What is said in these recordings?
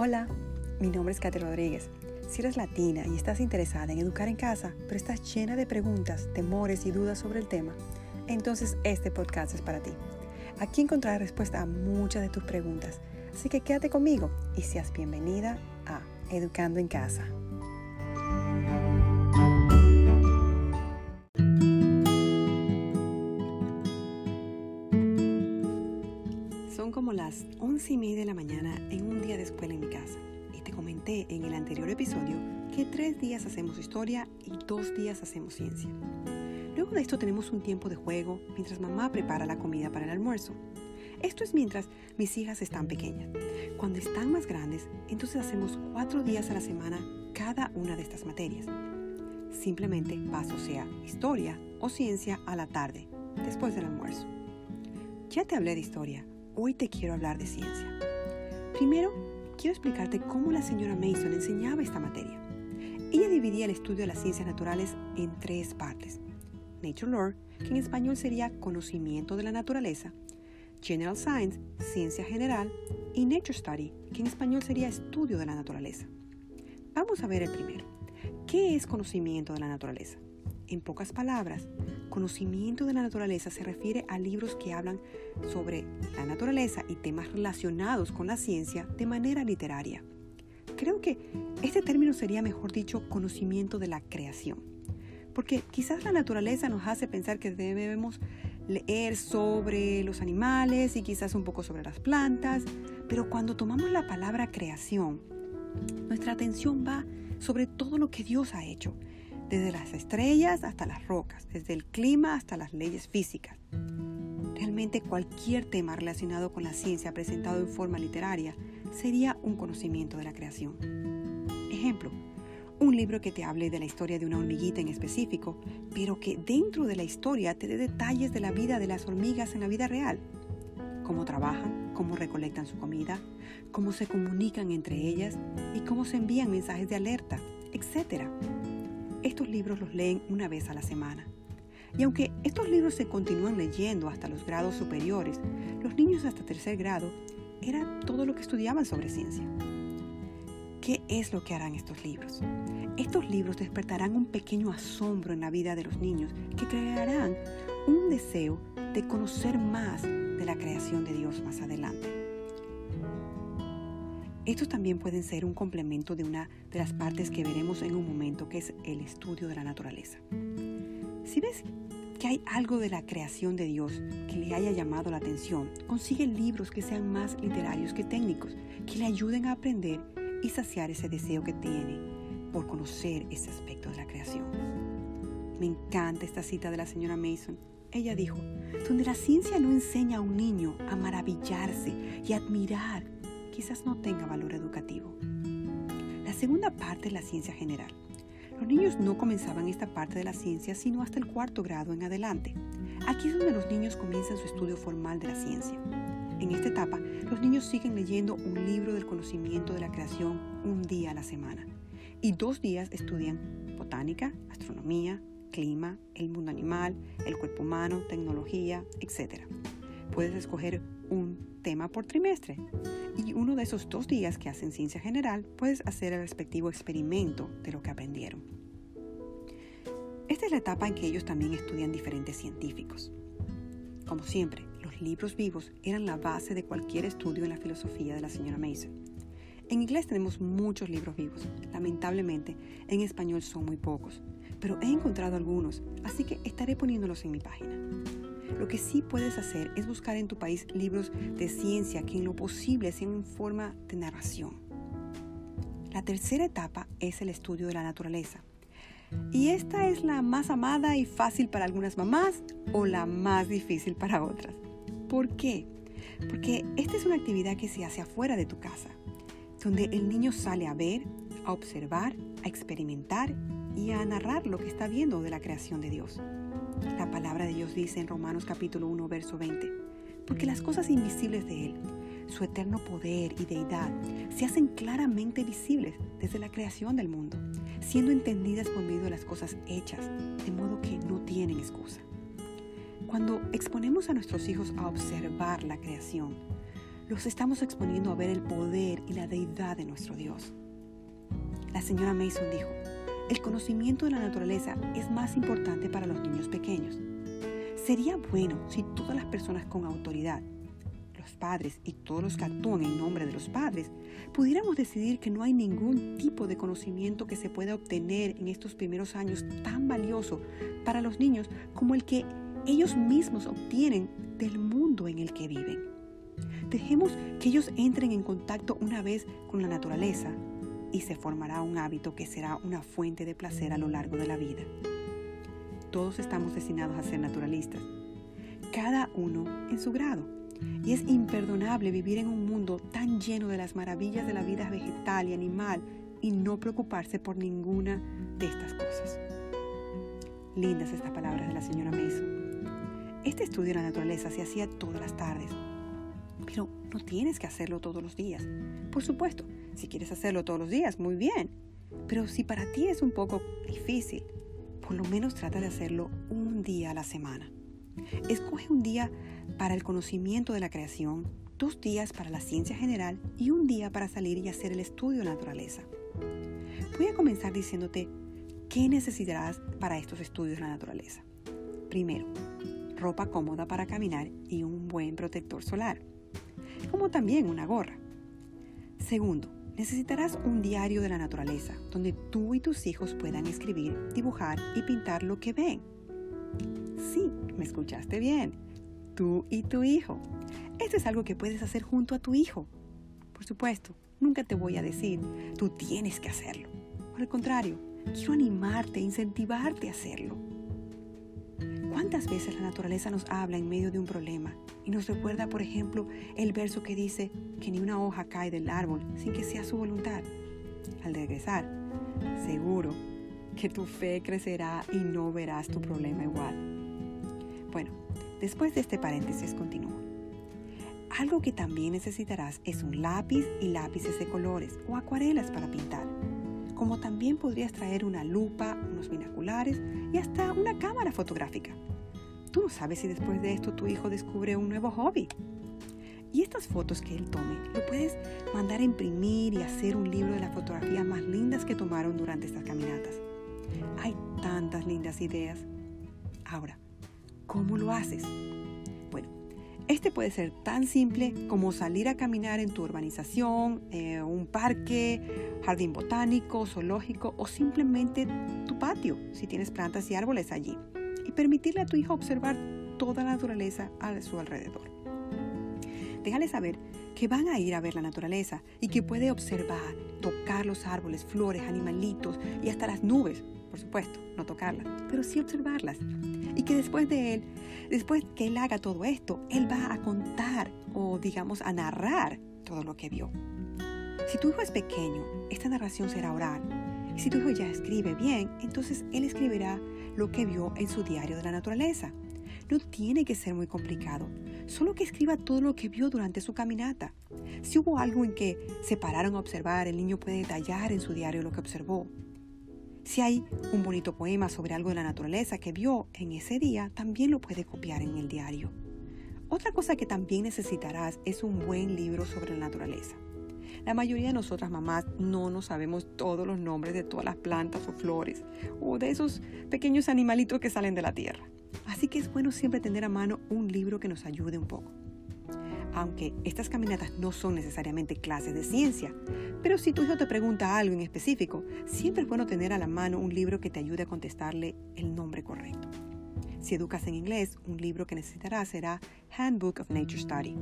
Hola, mi nombre es Katy Rodríguez. Si eres latina y estás interesada en educar en casa, pero estás llena de preguntas, temores y dudas sobre el tema, entonces este podcast es para ti. Aquí encontrarás respuesta a muchas de tus preguntas, así que quédate conmigo y seas bienvenida a Educando en Casa. Son como las once y media de la mañana en un día de escuela en mi casa. Y te comenté en el anterior episodio que tres días hacemos historia y dos días hacemos ciencia. Luego de esto tenemos un tiempo de juego mientras mamá prepara la comida para el almuerzo. Esto es mientras mis hijas están pequeñas. Cuando están más grandes, entonces hacemos cuatro días a la semana cada una de estas materias. Simplemente paso sea historia o ciencia a la tarde, después del almuerzo. Ya te hablé de historia, hoy te quiero hablar de ciencia. Primero, quiero explicarte cómo la señora Mason enseñaba esta materia. Ella dividía el estudio de las ciencias naturales en tres partes. Nature Lore, que en español sería conocimiento de la naturaleza, General Science, ciencia general, y Nature Study, que en español sería estudio de la naturaleza. Vamos a ver el primero. ¿Qué es conocimiento de la naturaleza? En pocas palabras, conocimiento de la naturaleza se refiere a libros que hablan sobre la naturaleza y temas relacionados con la ciencia de manera literaria. Creo que este término sería mejor dicho conocimiento de la creación, porque quizás la naturaleza nos hace pensar que debemos leer sobre los animales y quizás un poco sobre las plantas, pero cuando tomamos la palabra creación, nuestra atención va sobre todo lo que Dios ha hecho desde las estrellas hasta las rocas, desde el clima hasta las leyes físicas. Realmente cualquier tema relacionado con la ciencia presentado en forma literaria sería un conocimiento de la creación. Ejemplo, un libro que te hable de la historia de una hormiguita en específico, pero que dentro de la historia te dé detalles de la vida de las hormigas en la vida real. Cómo trabajan, cómo recolectan su comida, cómo se comunican entre ellas y cómo se envían mensajes de alerta, etc. Estos libros los leen una vez a la semana. Y aunque estos libros se continúan leyendo hasta los grados superiores, los niños hasta tercer grado era todo lo que estudiaban sobre ciencia. ¿Qué es lo que harán estos libros? Estos libros despertarán un pequeño asombro en la vida de los niños que crearán un deseo de conocer más de la creación de Dios más adelante. Estos también pueden ser un complemento de una de las partes que veremos en un momento, que es el estudio de la naturaleza. Si ves que hay algo de la creación de Dios que le haya llamado la atención, consigue libros que sean más literarios que técnicos, que le ayuden a aprender y saciar ese deseo que tiene por conocer ese aspecto de la creación. Me encanta esta cita de la señora Mason. Ella dijo, donde la ciencia no enseña a un niño a maravillarse y admirar quizás no tenga valor educativo. La segunda parte es la ciencia general. Los niños no comenzaban esta parte de la ciencia sino hasta el cuarto grado en adelante. Aquí es donde los niños comienzan su estudio formal de la ciencia. En esta etapa, los niños siguen leyendo un libro del conocimiento de la creación un día a la semana. Y dos días estudian botánica, astronomía, clima, el mundo animal, el cuerpo humano, tecnología, etc. Puedes escoger un tema por trimestre. Y uno de esos dos días que hacen ciencia general, puedes hacer el respectivo experimento de lo que aprendieron. Esta es la etapa en que ellos también estudian diferentes científicos. Como siempre, los libros vivos eran la base de cualquier estudio en la filosofía de la señora Mason. En inglés tenemos muchos libros vivos. Lamentablemente, en español son muy pocos, pero he encontrado algunos, así que estaré poniéndolos en mi página. Lo que sí puedes hacer es buscar en tu país libros de ciencia que en lo posible sean en forma de narración. La tercera etapa es el estudio de la naturaleza. Y esta es la más amada y fácil para algunas mamás o la más difícil para otras. ¿Por qué? Porque esta es una actividad que se hace afuera de tu casa, donde el niño sale a ver, a observar, a experimentar y a narrar lo que está viendo de la creación de Dios. La palabra de Dios dice en Romanos capítulo 1, verso 20, porque las cosas invisibles de Él, su eterno poder y deidad, se hacen claramente visibles desde la creación del mundo, siendo entendidas por medio de las cosas hechas, de modo que no tienen excusa. Cuando exponemos a nuestros hijos a observar la creación, los estamos exponiendo a ver el poder y la deidad de nuestro Dios. La señora Mason dijo, el conocimiento de la naturaleza es más importante para los niños pequeños. Sería bueno si todas las personas con autoridad, los padres y todos los que actúan en nombre de los padres, pudiéramos decidir que no hay ningún tipo de conocimiento que se pueda obtener en estos primeros años tan valioso para los niños como el que ellos mismos obtienen del mundo en el que viven. Dejemos que ellos entren en contacto una vez con la naturaleza y se formará un hábito que será una fuente de placer a lo largo de la vida. Todos estamos destinados a ser naturalistas, cada uno en su grado. Y es imperdonable vivir en un mundo tan lleno de las maravillas de la vida vegetal y animal y no preocuparse por ninguna de estas cosas. Lindas estas palabras de la señora Mason. Este estudio de la naturaleza se hacía todas las tardes, pero no tienes que hacerlo todos los días. Por supuesto, si quieres hacerlo todos los días, muy bien. Pero si para ti es un poco difícil, por lo menos trata de hacerlo un día a la semana. Escoge un día para el conocimiento de la creación, dos días para la ciencia general y un día para salir y hacer el estudio de la naturaleza. Voy a comenzar diciéndote qué necesitarás para estos estudios de la naturaleza. Primero, ropa cómoda para caminar y un buen protector solar, como también una gorra. Segundo, necesitarás un diario de la naturaleza donde tú y tus hijos puedan escribir, dibujar y pintar lo que ven. Sí, me escuchaste bien. Tú y tu hijo. Esto es algo que puedes hacer junto a tu hijo. Por supuesto, nunca te voy a decir, tú tienes que hacerlo. Por el contrario, quiero animarte, incentivarte a hacerlo. ¿Cuántas veces la naturaleza nos habla en medio de un problema y nos recuerda, por ejemplo, el verso que dice que ni una hoja cae del árbol sin que sea su voluntad? Al regresar, seguro que tu fe crecerá y no verás tu problema igual. Bueno, después de este paréntesis continúo. Algo que también necesitarás es un lápiz y lápices de colores o acuarelas para pintar como también podrías traer una lupa, unos binoculares y hasta una cámara fotográfica. Tú no sabes si después de esto tu hijo descubre un nuevo hobby. Y estas fotos que él tome, lo puedes mandar a imprimir y hacer un libro de las fotografías más lindas que tomaron durante estas caminatas. Hay tantas lindas ideas. Ahora, ¿cómo lo haces? Este puede ser tan simple como salir a caminar en tu urbanización, eh, un parque, jardín botánico, zoológico o simplemente tu patio, si tienes plantas y árboles allí, y permitirle a tu hijo observar toda la naturaleza a su alrededor. Déjale saber que van a ir a ver la naturaleza y que puede observar, tocar los árboles, flores, animalitos y hasta las nubes, por supuesto, no tocarlas, pero sí observarlas y que después de él, después que él haga todo esto, él va a contar o digamos a narrar todo lo que vio. Si tu hijo es pequeño, esta narración será oral. Si tu hijo ya escribe bien, entonces él escribirá lo que vio en su diario de la naturaleza. No tiene que ser muy complicado, solo que escriba todo lo que vio durante su caminata. Si hubo algo en que se pararon a observar, el niño puede detallar en su diario lo que observó. Si hay un bonito poema sobre algo de la naturaleza que vio en ese día, también lo puede copiar en el diario. Otra cosa que también necesitarás es un buen libro sobre la naturaleza. La mayoría de nosotras mamás no nos sabemos todos los nombres de todas las plantas o flores o de esos pequeños animalitos que salen de la tierra. Así que es bueno siempre tener a mano un libro que nos ayude un poco aunque estas caminatas no son necesariamente clases de ciencia. Pero si tu hijo te pregunta algo en específico, siempre es bueno tener a la mano un libro que te ayude a contestarle el nombre correcto. Si educas en inglés, un libro que necesitarás será Handbook of Nature Study.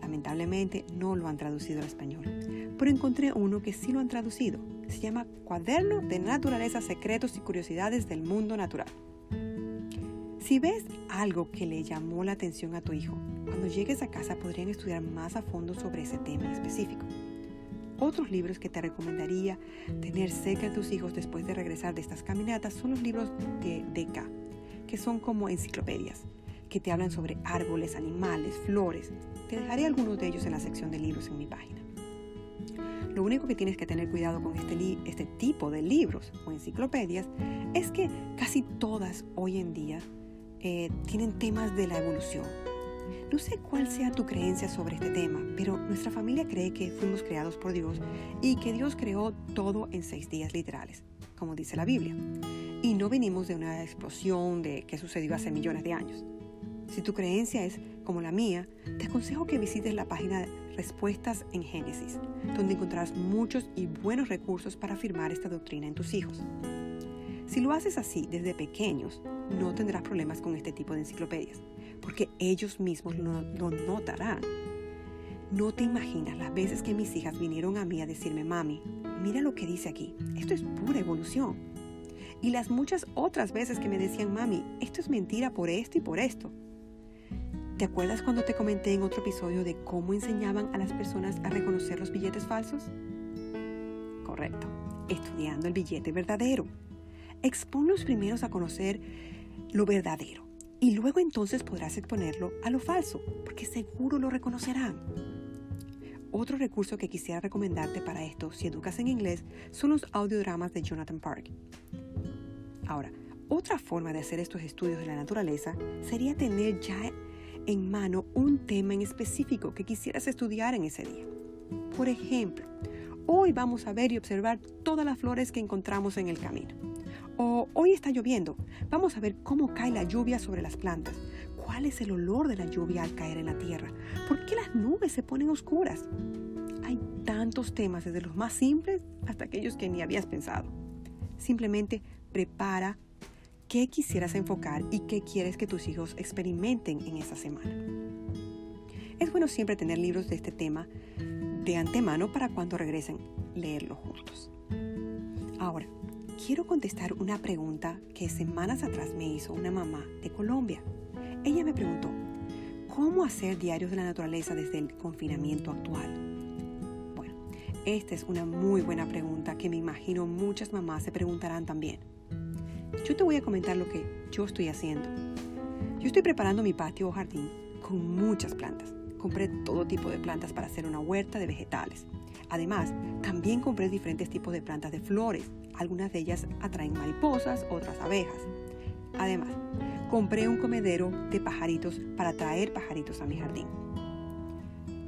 Lamentablemente no lo han traducido al español, pero encontré uno que sí lo han traducido. Se llama Cuaderno de Naturaleza, Secretos y Curiosidades del Mundo Natural. Si ves algo que le llamó la atención a tu hijo, cuando llegues a casa podrían estudiar más a fondo sobre ese tema específico. Otros libros que te recomendaría tener cerca de tus hijos después de regresar de estas caminatas son los libros de DK, que son como enciclopedias, que te hablan sobre árboles, animales, flores. Te dejaré algunos de ellos en la sección de libros en mi página. Lo único que tienes que tener cuidado con este, este tipo de libros o enciclopedias es que casi todas hoy en día eh, tienen temas de la evolución. No sé cuál sea tu creencia sobre este tema, pero nuestra familia cree que fuimos creados por Dios y que Dios creó todo en seis días literales, como dice la Biblia. Y no venimos de una explosión de que sucedió hace millones de años. Si tu creencia es como la mía, te aconsejo que visites la página Respuestas en Génesis, donde encontrarás muchos y buenos recursos para afirmar esta doctrina en tus hijos. Si lo haces así desde pequeños, no tendrás problemas con este tipo de enciclopedias, porque ellos mismos lo, notarán. No te imaginas las veces que mis hijas vinieron a mí a decirme, mami, mira lo que dice aquí, esto es pura evolución. Y las muchas otras veces que me decían, mami, esto es mentira por esto y por esto. ¿Te acuerdas cuando te comenté en otro episodio de cómo enseñaban a las personas a reconocer los billetes falsos? Correcto, estudiando el billete verdadero. Los primeros a conocer lo verdadero y luego entonces podrás exponerlo a lo falso, porque seguro lo reconocerán. Otro recurso que quisiera recomendarte para esto, si educas en inglés, son los audiodramas de Jonathan Park. Ahora, otra forma de hacer estos estudios de la naturaleza sería tener ya en mano un tema en específico que quisieras estudiar en ese día. Por ejemplo, hoy vamos a ver y observar todas las flores que encontramos en el camino. O hoy está lloviendo, vamos a ver cómo cae la lluvia sobre las plantas. ¿Cuál es el olor de la lluvia al caer en la tierra? ¿Por qué las nubes se ponen oscuras? Hay tantos temas, desde los más simples hasta aquellos que ni habías pensado. Simplemente prepara qué quisieras enfocar y qué quieres que tus hijos experimenten en esa semana. Es bueno siempre tener libros de este tema de antemano para cuando regresen leerlos juntos. Ahora, quiero contestar una pregunta que semanas atrás me hizo una mamá de Colombia. Ella me preguntó, ¿cómo hacer diarios de la naturaleza desde el confinamiento actual? Bueno, esta es una muy buena pregunta que me imagino muchas mamás se preguntarán también. Yo te voy a comentar lo que yo estoy haciendo. Yo estoy preparando mi patio o jardín con muchas plantas. Compré todo tipo de plantas para hacer una huerta de vegetales. Además, también compré diferentes tipos de plantas de flores. Algunas de ellas atraen mariposas, otras abejas. Además, compré un comedero de pajaritos para traer pajaritos a mi jardín.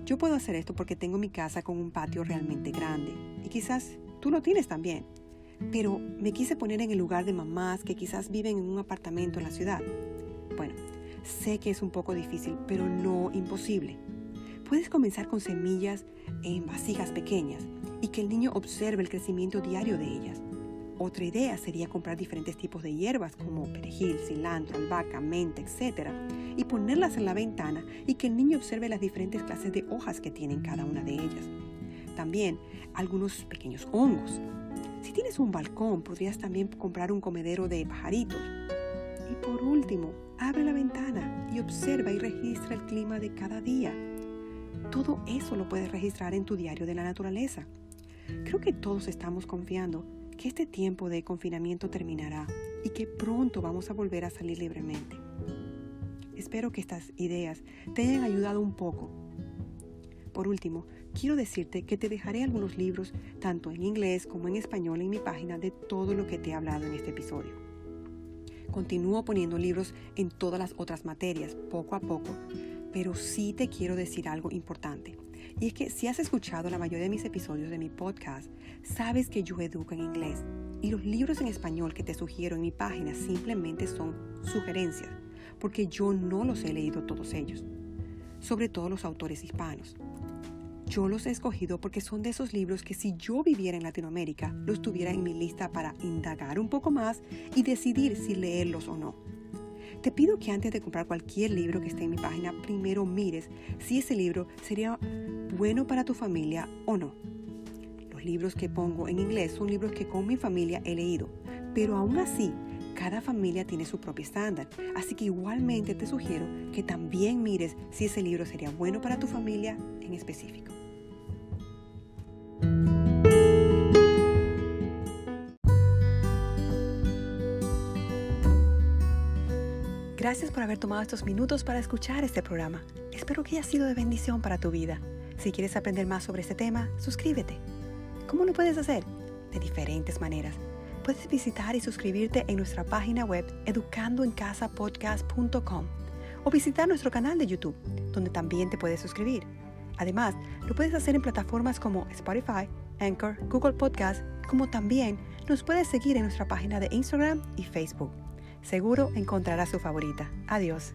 Yo puedo hacer esto porque tengo mi casa con un patio realmente grande y quizás tú lo tienes también pero me quise poner en el lugar de mamás que quizás viven en un apartamento en la ciudad. Bueno, sé que es un poco difícil, pero no imposible. Puedes comenzar con semillas en vasijas pequeñas y que el niño observe el crecimiento diario de ellas. Otra idea sería comprar diferentes tipos de hierbas como perejil, cilantro, albahaca, menta, etc. y ponerlas en la ventana y que el niño observe las diferentes clases de hojas que tienen cada una de ellas. También algunos pequeños hongos si tienes un balcón, podrías también comprar un comedero de pajaritos. Y por último, abre la ventana y observa y registra el clima de cada día. Todo eso lo puedes registrar en tu diario de la naturaleza. Creo que todos estamos confiando que este tiempo de confinamiento terminará y que pronto vamos a volver a salir libremente. Espero que estas ideas te hayan ayudado un poco. Por último, quiero decirte que te dejaré algunos libros, tanto en inglés como en español, en mi página de todo lo que te he hablado en este episodio. Continúo poniendo libros en todas las otras materias, poco a poco, pero sí te quiero decir algo importante. Y es que si has escuchado la mayoría de mis episodios de mi podcast, sabes que yo educo en inglés. Y los libros en español que te sugiero en mi página simplemente son sugerencias, porque yo no los he leído todos ellos, sobre todo los autores hispanos. Yo los he escogido porque son de esos libros que si yo viviera en Latinoamérica, los tuviera en mi lista para indagar un poco más y decidir si leerlos o no. Te pido que antes de comprar cualquier libro que esté en mi página, primero mires si ese libro sería bueno para tu familia o no. Los libros que pongo en inglés son libros que con mi familia he leído, pero aún así, cada familia tiene su propio estándar, así que igualmente te sugiero que también mires si ese libro sería bueno para tu familia en específico. Gracias por haber tomado estos minutos para escuchar este programa. Espero que haya sido de bendición para tu vida. Si quieres aprender más sobre este tema, suscríbete. ¿Cómo lo puedes hacer? De diferentes maneras. Puedes visitar y suscribirte en nuestra página web educandoencasapodcast.com o visitar nuestro canal de YouTube, donde también te puedes suscribir. Además, lo puedes hacer en plataformas como Spotify, Anchor, Google Podcast, como también nos puedes seguir en nuestra página de Instagram y Facebook. Seguro encontrarás su favorita. Adiós.